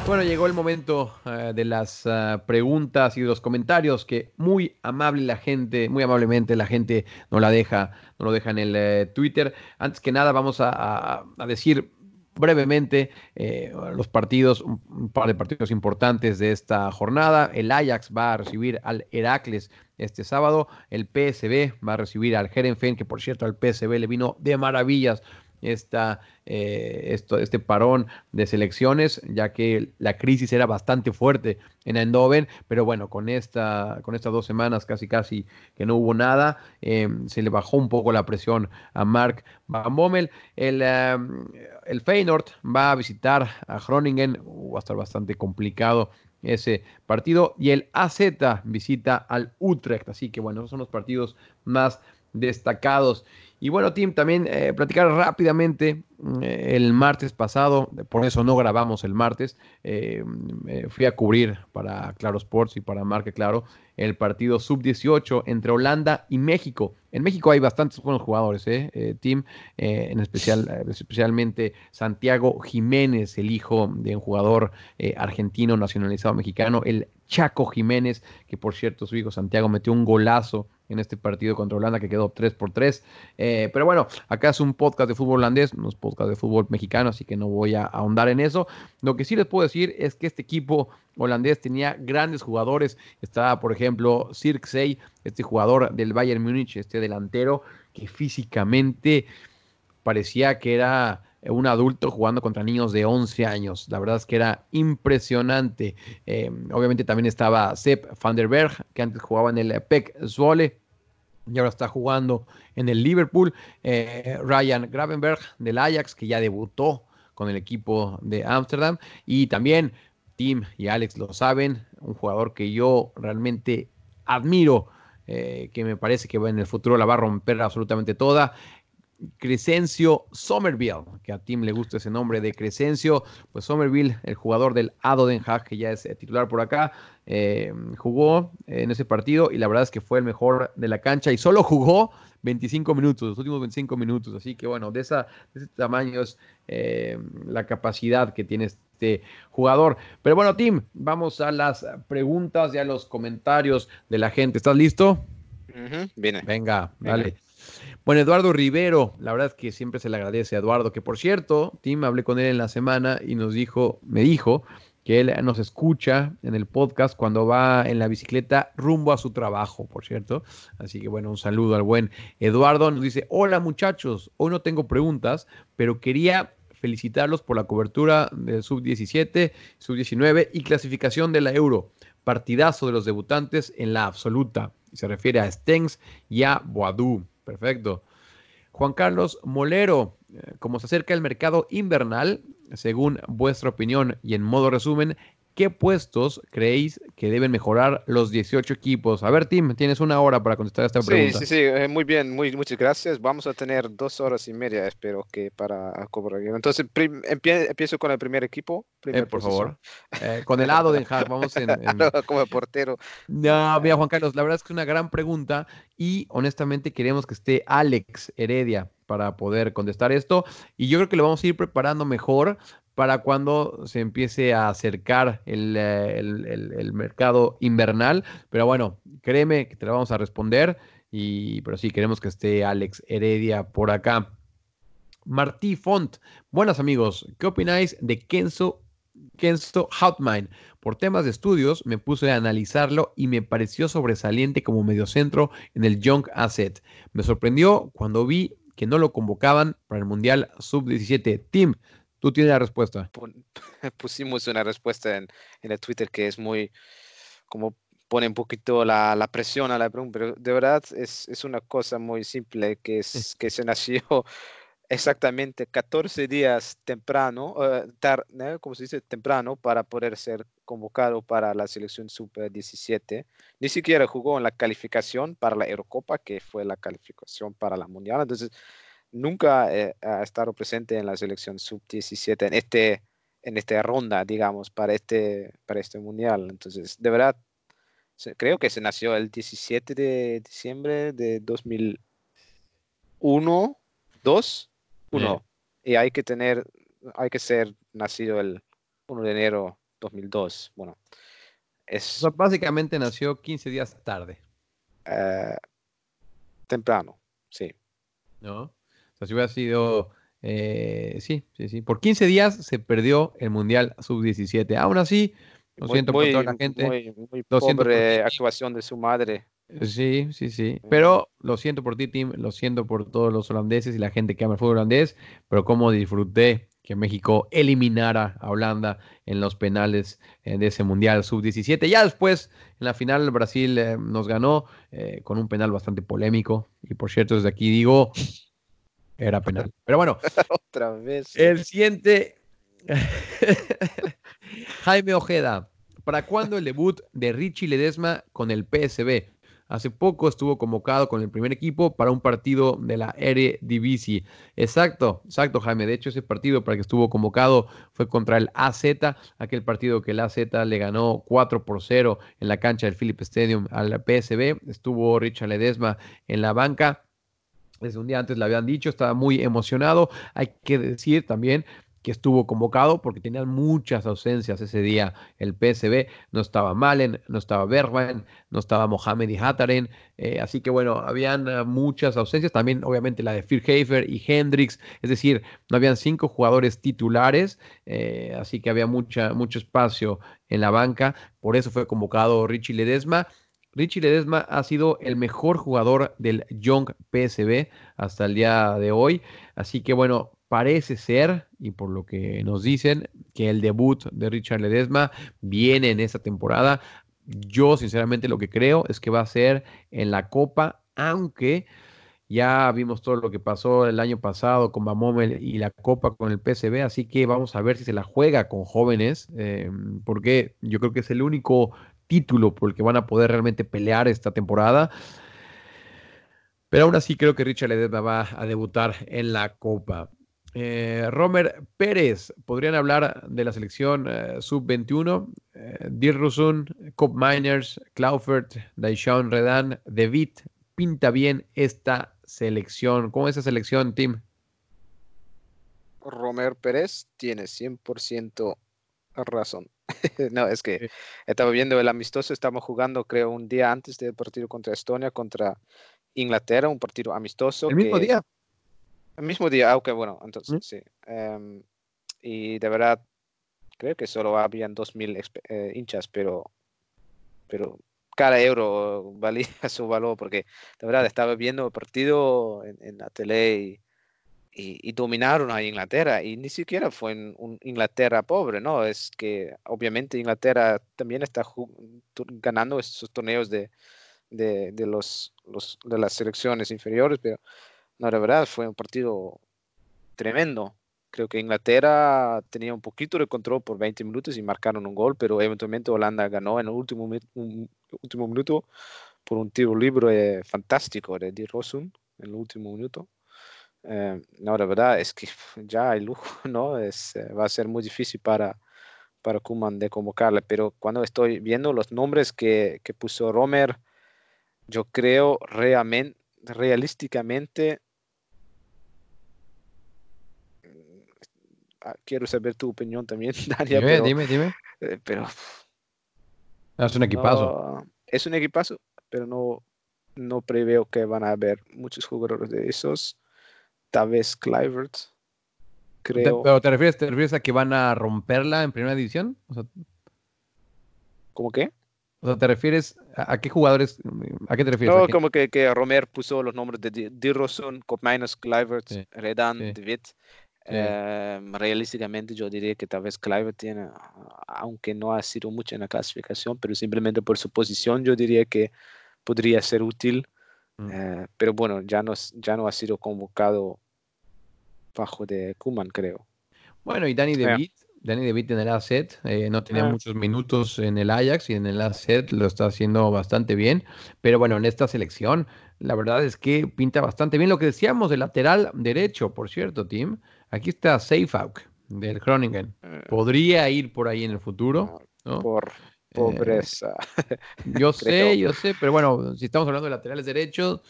Bueno, llegó el momento eh, de las ah, preguntas y de los comentarios que muy amable la gente, muy amablemente la gente no la deja, no lo deja en el eh, Twitter. Antes que nada, vamos a, decir brevemente eh, los partidos, un par de partidos importantes de esta jornada. El Ajax va a recibir al Heracles este sábado. El PSB va a recibir al Herenfen, que por cierto al PSB le vino de maravillas esta, eh, este parón de selecciones, ya que la crisis era bastante fuerte en Eindhoven, pero bueno, con, esta, con estas dos semanas casi casi que no hubo nada, eh, se le bajó un poco la presión a Mark Van Bommel. El, eh, el Feyenoord va a visitar a Groningen, uh, va a estar bastante complicado ese partido, y el AZ visita al Utrecht, así que bueno, esos son los partidos más destacados. Y bueno, Tim, también eh, platicar rápidamente eh, el martes pasado, por eso no grabamos el martes, eh, fui a cubrir para Claro Sports y para Marque Claro el partido sub-18 entre Holanda y México. En México hay bastantes buenos jugadores, ¿eh? Tim, en especial, especialmente Santiago Jiménez, el hijo de un jugador argentino nacionalizado mexicano, el Chaco Jiménez, que por cierto su hijo Santiago metió un golazo en este partido contra Holanda que quedó 3 por 3. Eh, pero bueno, acá es un podcast de fútbol holandés, no es podcast de fútbol mexicano, así que no voy a ahondar en eso. Lo que sí les puedo decir es que este equipo holandés tenía grandes jugadores. Estaba, por ejemplo, Sirksey, este jugador del Bayern Múnich, este delantero, que físicamente parecía que era un adulto jugando contra niños de 11 años. La verdad es que era impresionante. Eh, obviamente también estaba Sepp van der Berg, que antes jugaba en el PEC Zwolle y ahora está jugando en el Liverpool. Eh, Ryan Gravenberg del Ajax, que ya debutó con el equipo de Ámsterdam. Y también Tim y Alex lo saben, un jugador que yo realmente admiro. Eh, que me parece que en el futuro la va a romper absolutamente toda. Crescencio Somerville, que a Tim le gusta ese nombre de Crescencio, pues Somerville, el jugador del Ado Den Haag, que ya es eh, titular por acá, eh, jugó en ese partido y la verdad es que fue el mejor de la cancha y solo jugó 25 minutos, los últimos 25 minutos, así que bueno, de, esa, de ese tamaño es eh, la capacidad que tiene este jugador. Pero bueno, Tim, vamos a las preguntas y a los comentarios de la gente. ¿Estás listo?
Uh -huh. Viene.
Venga, dale. Bueno, Eduardo Rivero, la verdad es que siempre se le agradece a Eduardo, que por cierto, Tim, hablé con él en la semana y nos dijo, me dijo que él nos escucha en el podcast cuando va en la bicicleta rumbo a su trabajo, por cierto. Así que bueno, un saludo al buen Eduardo. Nos dice, hola muchachos, hoy no tengo preguntas, pero quería felicitarlos por la cobertura del sub-17, sub-19 y clasificación de la Euro. Partidazo de los debutantes en la absoluta. Se refiere a Stengs y a Boadú. Perfecto. Juan Carlos Molero, eh, como se acerca el mercado invernal, según vuestra opinión y en modo resumen, ¿qué puestos creéis que deben mejorar los 18 equipos? A ver, Tim, tienes una hora para contestar esta pregunta.
Sí, sí, sí, eh, muy bien, muy, muchas gracias. Vamos a tener dos horas y media, espero que para cobrar. Entonces, empie empiezo con el primer equipo.
Eh, por favor. Eh, con el lado de Haag, vamos en, en...
como portero.
No, mira, Juan Carlos, la verdad es que es una gran pregunta y honestamente queremos que esté Alex Heredia para poder contestar esto y yo creo que lo vamos a ir preparando mejor para cuando se empiece a acercar el, el, el, mercado invernal. Pero bueno, créeme que te lo vamos a responder. Y, pero sí, queremos que esté Alex Heredia por acá. Martí Font, buenas amigos, ¿qué opináis de Kenzo, Kenzo Houtmine? Por temas de estudios me puse a analizarlo y me pareció sobresaliente como mediocentro en el Young Asset. Me sorprendió cuando vi que no lo convocaban para el Mundial Sub-17 Team. Tú tienes la respuesta.
Pusimos una respuesta en, en el Twitter que es muy, como pone un poquito la, la presión a la pregunta, pero de verdad es, es, una cosa muy simple que, es, que se nació exactamente 14 días temprano, uh, tar, ¿no? como se dice, temprano para poder ser convocado para la selección sub-17. Ni siquiera jugó en la calificación para la Eurocopa, que fue la calificación para la Mundial. Entonces, nunca eh, ha estado presente en la selección sub-17 en este en esta ronda, digamos, para este, para este mundial. Entonces, de verdad, creo que se nació el 17 de diciembre de 2001, 2, 1. Y hay que tener, hay que ser nacido el 1 de enero 2002. Bueno, es...
O sea, básicamente nació 15 días tarde.
Uh, temprano, sí.
¿No? O sea, si hubiera sido Eh, sí, sí, sí. Por 15 días se perdió el Mundial Sub-17. Aún así, lo
Muy-
siento por
muy-
toda la gente.
Muy, muy
Lo siento por
pobre actuación de su madre.
Sí, sí, sí. Pero lo siento por ti, Tim. Lo siento por todos los holandeses y la gente que ama el fútbol holandés. Pero cómo disfruté que México eliminara a Holanda en los penales eh, de ese Mundial Sub-17. Ya después, en la final, Brasil eh, nos ganó eh, con un penal bastante polémico. Y por cierto, desde aquí digo, era penal. Pero bueno,
Otra vez.
el siguiente. Jaime Ojeda. ¿Para cuándo el debut de Richie Ledesma con el PSB? Hace poco estuvo convocado con el primer equipo para un partido de la Eredivisie. Exacto, exacto, Jaime. De hecho, ese partido para el que estuvo convocado fue contra el AZ, aquel partido que el AZ le ganó 4 por 0 en la cancha del Philip Stadium al PSB. Estuvo Richard Ledesma en la banca. Desde un día antes le habían dicho, estaba muy emocionado. Hay que decir también que estuvo convocado porque tenían muchas ausencias ese día el PSB. No estaba Malen, no estaba Bergman, no estaba Mohamed y Hattaren. eh, así que bueno, habían eh, muchas ausencias. También obviamente la de Firhafer y Hendrix. Es decir, no habían cinco jugadores titulares. eh, así que había mucha, mucho espacio en la banca. Por eso fue convocado Richie Ledesma. Richie Ledesma ha sido el mejor jugador del Young PSB hasta el día de hoy. Así que bueno, parece ser, y por lo que nos dicen, que el debut de Richard Ledesma viene en esta temporada. Yo sinceramente lo que creo es que va a ser en la Copa, aunque ya vimos todo lo que pasó el año pasado con Bamomel y la Copa con el PSB, así que vamos a ver si se la juega con jóvenes, eh, porque yo creo que es el único título por el que van a poder realmente pelear esta temporada. Pero aún así creo que Richard Ledesma va a debutar en la Copa. Eh, Romer Pérez, podrían hablar de la selección eh, sub-21. Eh, Dirrusun, Cop Miners, Claufert, Daishon Redan, David. Pinta bien esta selección. ¿Cómo es esa selección, Tim?
Romer Pérez tiene 100% razón. no, es que estaba viendo el amistoso, estamos jugando creo un día antes del partido contra Estonia, contra Inglaterra, un partido amistoso.
El mismo día.
El mismo día, ah, ok, bueno, entonces
¿Mm?
sí. Em, y de verdad, creo que solo habían 2.000 expe- eh, hinchas, pero, pero cada euro valía su valor, porque de verdad estaba viendo el partido en, en la tele y, y- dominaron a Inglaterra, y ni siquiera fue en un Inglaterra pobre, ¿no? Es que obviamente Inglaterra también está ganando estos torneos de, de, los, de las selecciones inferiores, pero no, la verdad fue un partido tremendo. Creo que Inglaterra tenía un poquito de control por 20 minutos y marcaron un gol, pero eventualmente Holanda ganó en el último, último minuto por un tiro libre fantástico de Di Rosun en el último minuto. Eh, no, la verdad es que ya hay lujo, ¿no? Es, eh, va a ser muy difícil para, para Koeman de convocarle, pero cuando estoy viendo los nombres que, que puso Romer, yo creo realmente, realísticamente, ah, quiero saber tu opinión también, Dania,
Dime,
pero,
dime, dime.
eh, pero
Es un equipazo.
no, es un equipazo, pero no, no preveo que van a haber muchos jugadores de esos. Tal vez Clivert,
Te-
creo.
¿Pero te refieres, te refieres a que van a romperla en primera división? O sea,
¿Cómo qué?
o sea, ¿te refieres a, a qué jugadores? ¿A qué te refieres? ¿A
No, como que, que Romer puso los nombres de Di- Dirrosun, Kopminus, Clivert,
Sí,
Redan,
sí.
David.
Sí.
Eh, realísticamente yo diría que tal vez Clivert tiene, aunque no ha sido mucho en la clasificación, pero simplemente por su posición yo diría que podría ser útil.
Mm.
Eh, pero bueno, ya no, ya no ha sido convocado bajo de Kuman, creo.
Bueno, y Danny
Eh.
DeVit, Danny DeVit en el AZ, eh, no tenía
Ah.
muchos minutos en el Ajax y en el AZ lo está haciendo bastante bien, pero bueno, en esta selección la verdad es que pinta bastante bien lo que decíamos del lateral derecho, por cierto, Tim. Aquí está Seifauk del Groningen.
Eh,
Podría ir por ahí en el futuro, ¿no?
por
Eh,
pobreza.
Yo sé, yo sé, pero bueno, si estamos hablando de laterales derechos,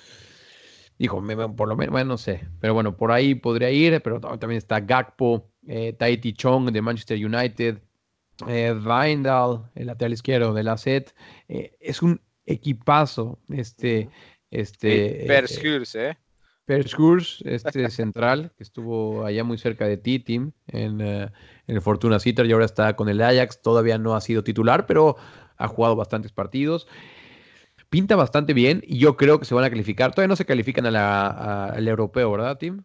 dijo, por lo menos, bueno, no sé, pero bueno, por ahí podría ir, pero ta- también está Gakpo, eh, Tahiti Chong de Manchester United, eh, el lateral izquierdo de la SET, es un equipazo este, este, eh,
¿eh?
Perskurs, este central, que estuvo allá muy cerca de ti, Tim, en, eh, el Fortuna Sitter y ahora está con el Ajax. Todavía no ha sido titular, pero ha jugado bastantes partidos. Pinta bastante bien y yo creo que se van a calificar. Todavía no se califican a la- a- al europeo, ¿verdad, Tim?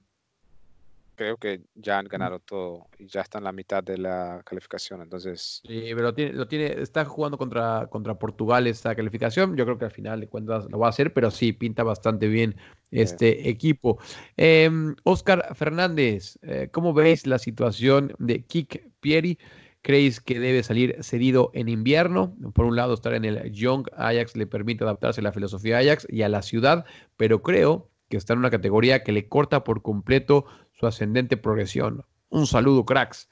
Creo que ya han ganado todo y ya están en la mitad de la calificación. Entonces,
Sí, pero lo tiene, lo tiene, está jugando contra, contra Portugal esta calificación. Yo creo que al final de cuentas lo va a hacer, pero sí, pinta bastante bien este equipo. Em, Oscar Fernández, eh, ¿cómo veis la situación de Kik Pieri? ¿Creéis que debe salir cedido en invierno? Por un lado, estar en el Young Ajax le permite adaptarse a la filosofía Ajax y a la ciudad, pero creo que está en una categoría que le corta por completo ascendente progresión. Un saludo, cracks.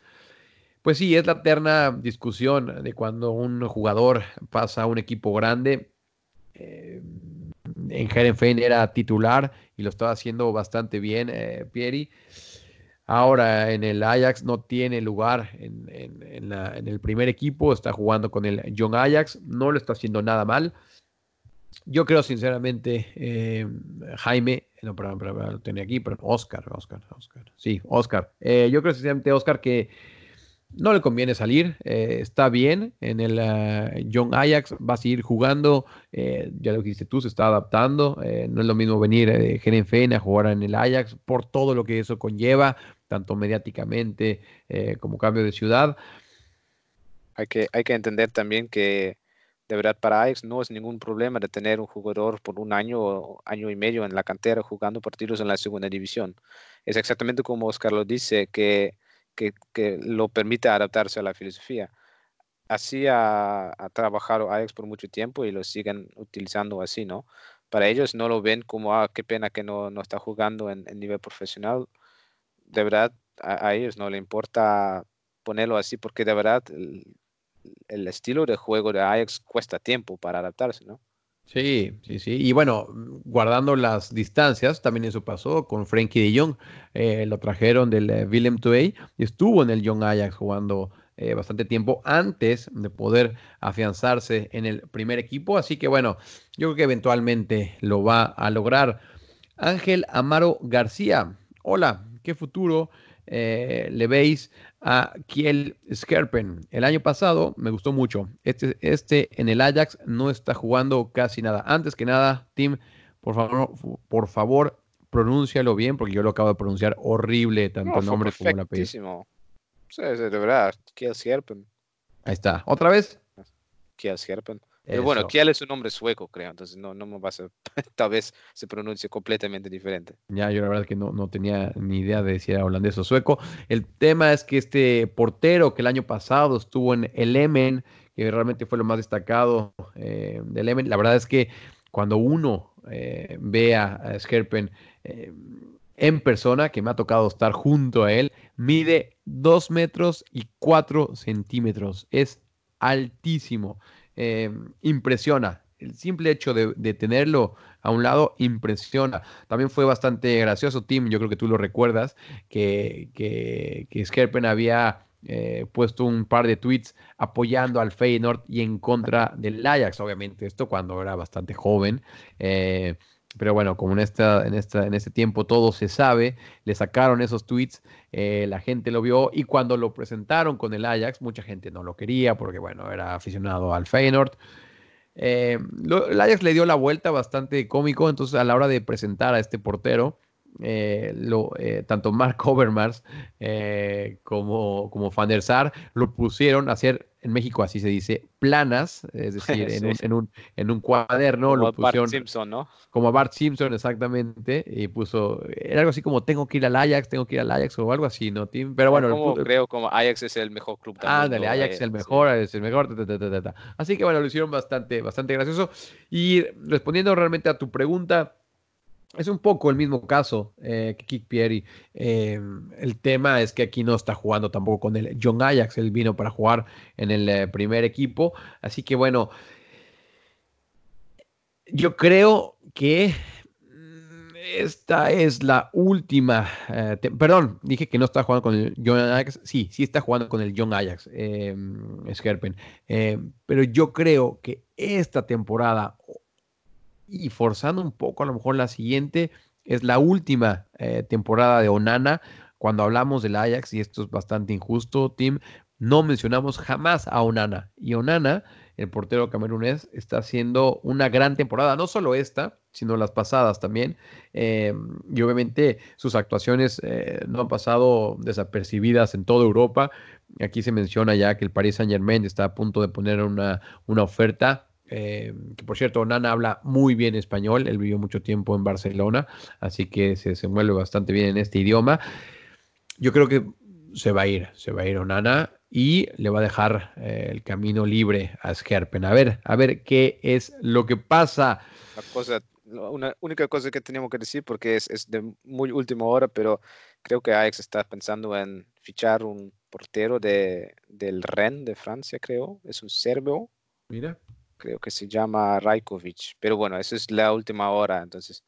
Pues sí, es la eterna discusión de cuando un jugador pasa a un equipo grande. Eh, en Herenfein era titular y lo estaba haciendo bastante bien eh, Pieri. Ahora en el Ajax no tiene lugar en, en- en la- en el primer equipo, está jugando con el Young Ajax, no lo está haciendo nada mal. Yo creo sinceramente, eh, Jaime, no, perdón, perdón, lo tenía aquí, pero Oscar, Oscar, Oscar. Sí, Oscar. Eh, yo creo sinceramente, Oscar, que no le conviene salir, eh, está bien en el ah, Young Ajax, va a seguir jugando, ya lo dijiste tú, se está adaptando, no es lo mismo venir de Herenfein a jugar en el Ajax por todo lo que eso conlleva, tanto mediáticamente como cambio de ciudad.
hay que, hay que entender también que de verdad para Ajax no es ningún problema de tener un jugador por un año o año y medio en la cantera jugando partidos en la segunda división. Es exactamente como Oscar lo dice, que, que, que lo permite adaptarse a la filosofía. Así ha, ha trabajado Ajax por mucho tiempo y lo siguen utilizando así, ¿no? Para ellos no lo ven como, ah, qué pena que no, no está jugando en, en nivel profesional. De verdad, a, a ellos no le importa ponerlo así porque de verdad el, estilo de juego de Ajax cuesta tiempo para adaptarse, ¿no?
Sí, sí, sí. Y bueno, guardando las distancias, también eso pasó con Frankie de Jong. Eh, lo trajeron del eh, Willem II y estuvo en el Young Ajax jugando eh, bastante tiempo antes de poder afianzarse en el primer equipo. Así que bueno, yo creo que eventualmente lo va a lograr. Ángel Amaro García. Hola, ¿qué futuro eh, le veis a Kiel Skerpen? El año pasado me gustó mucho. Este, este en el Ajax no está jugando casi nada. Antes que nada, Tim, por favor, por favor, pronúncialo bien, porque yo lo acabo de pronunciar horrible, tanto
No,
el nombre como el apellido.
Sí, sí, de verdad, Kiel.
Ahí está. ¿Otra vez?
Kiel Scherpen. Pero bueno,
Eso.
Kiel es un nombre sueco, creo, entonces no, no me vas a... Tal vez se pronuncia completamente diferente.
Ya, yo la verdad que no, no tenía ni idea de si era holandés o sueco. El tema es que este portero que el año pasado estuvo en el Emen, que realmente fue lo más destacado eh, del Emen, la verdad es que cuando uno eh, ve a, a Scherpen eh, en persona, que me ha tocado estar junto a él, mide 2 metros y 4 centímetros. Es altísimo. Eh, impresiona. El simple hecho de, tenerlo a un lado impresiona. También fue bastante gracioso, Tim, yo creo que tú lo recuerdas, que, que, que Skerpen había eh, puesto un par de tweets apoyando al Feyenoord y en contra del Ajax, obviamente, esto cuando era bastante joven. eh, pero bueno, como en, esta, en, esta, en este tiempo todo se sabe, le sacaron esos tweets, eh, la gente lo vio y cuando lo presentaron con el Ajax, mucha gente no lo quería porque, bueno, era aficionado al Feyenoord. Eh, el Ajax le dio la vuelta bastante cómico, entonces a la hora de presentar a este portero, eh, lo, tanto Mark Overmars como, como Van der Sar lo pusieron a hacer, en México así se dice, planas, es decir, en, un, en, un, en un cuaderno
Como
lo
Bart
pusieron
Simpson, ¿no?
como a Bart Simpson exactamente, y puso, era algo así como tengo que ir al Ajax, tengo que ir al Ajax o algo así, ¿no, Tim? Pero bueno, el
como, creo como Ajax es el mejor club del
Ándale, Ajax es
eh,
el
sí.
mejor, es el mejor. ta, ta, ta, ta, ta. Así que bueno, lo hicieron bastante, bastante gracioso. Y respondiendo realmente a tu pregunta, es un poco el mismo caso eh, que Kik Pieri. Eh, el tema es que aquí no está jugando tampoco con el John Ajax, él vino para jugar en el eh, primer equipo. Así que bueno, yo creo que mm, esta es la última. perdón, dije que no está jugando con el John Ajax. Sí, sí está jugando con el John Ajax. Eh, pero yo creo que esta temporada y forzando un poco a lo mejor la siguiente, es la última eh, temporada de Onana. Cuando hablamos del Ajax, y esto es bastante injusto, Tim, no mencionamos jamás a Onana. Y Onana, el portero camerunés, está haciendo una gran temporada, no solo esta, sino las pasadas también. Eh, y obviamente sus actuaciones eh, no han pasado desapercibidas en toda Europa. Aquí se menciona ya que el Paris Saint Germain está a punto de poner una, una oferta. Eh, que por cierto, Nana habla muy bien español, él vivió mucho tiempo en Barcelona, así que se, se mueve bastante bien en este idioma. Yo creo que se va a ir, se va a ir Onana y le va a dejar eh, el camino libre a Skerpen. A ver, a ver qué es lo que pasa.
La cosa, una única cosa que tenemos que decir, porque es, es de muy última hora, pero creo que Ajax está pensando en fichar un portero de, del Rennes de Francia, creo. Es un serbio,
Mira,
creo que se llama Rajkovic. Pero bueno, eso es la última hora, entonces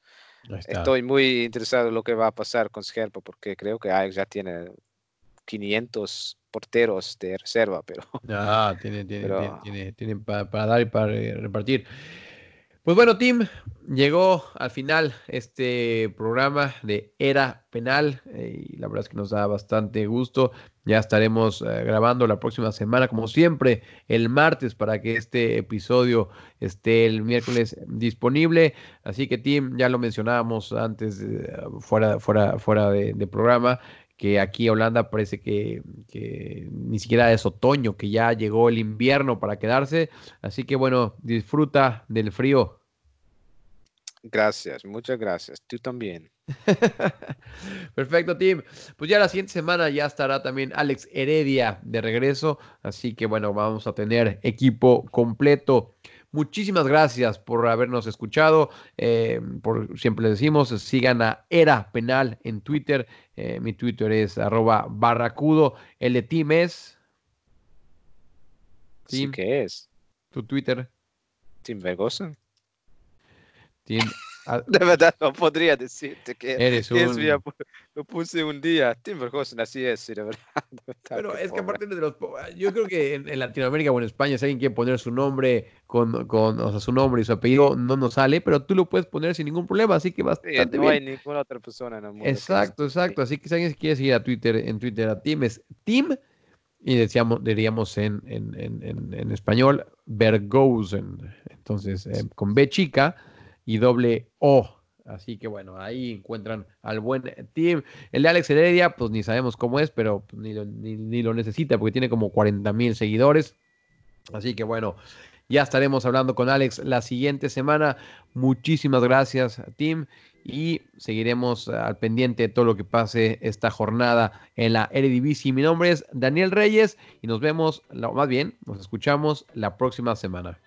estoy muy interesado en lo que va a pasar con Scherpa, porque creo que Ajax ya tiene 500 porteros de reserva, pero
Ah, tiene, tiene,
Pero-
tiene, tiene- tiene pa- para dar y para repartir. Pues bueno, Tim, llegó al final este programa de Era Penal eh, y la verdad es que nos da bastante gusto. Ya estaremos eh, grabando la próxima semana, como siempre, el martes para que este episodio esté el miércoles disponible. Así que, Tim, ya lo mencionábamos antes, eh, fuera, fuera, fuera de, de programa, que aquí Holanda parece que, que ni siquiera es otoño, que ya llegó el invierno para quedarse. Así que bueno, disfruta del frío.
gracias, muchas gracias. Tú también.
Perfecto, Tim. Pues ya la siguiente semana ya estará también Alex Heredia de regreso. Así que bueno, vamos a tener equipo completo. Muchísimas gracias por habernos escuchado. Eh, por siempre les decimos, sigan a Era Penal en Twitter. Eh, mi Twitter es arroba barracudo. El de Tim es
Sí
Tim.
que es.
tu Twitter.
Tim Vergosen.
Tim,
De verdad no podría decirte que
eres
es
un...
mi apo- lo puse un día. Tim Vergosen, así es, sí, de verdad. de
Pero es que aparte de los... Yo creo que en, en Latinoamérica o en España, si alguien quiere poner su nombre con, con, o sea, su nombre y su apellido, no nos sale, pero tú lo puedes poner sin ningún problema, así que
Sí,
bastante
no hay
bien.
ninguna otra persona en el mundo.
Exacto, exacto. Así que si alguien quiere seguir a Twitter, en Twitter a Tim es Tim, y decíamos, diríamos en, en, en, español, Bergosen. Entonces, eh, con B chica y doble O. Así que bueno, ahí encuentran al buen Tim. El de Alex Heredia, pues ni sabemos cómo es, pero pues, ni, lo, ni, lo necesita porque tiene como 40 mil seguidores. Así que bueno, ya estaremos hablando con Alex la siguiente semana. Muchísimas gracias, Tim. Y seguiremos al pendiente de todo lo que pase esta jornada en la Eredivisie. Mi nombre es Daniel Reyes y nos vemos, la- más bien, nos escuchamos la próxima semana.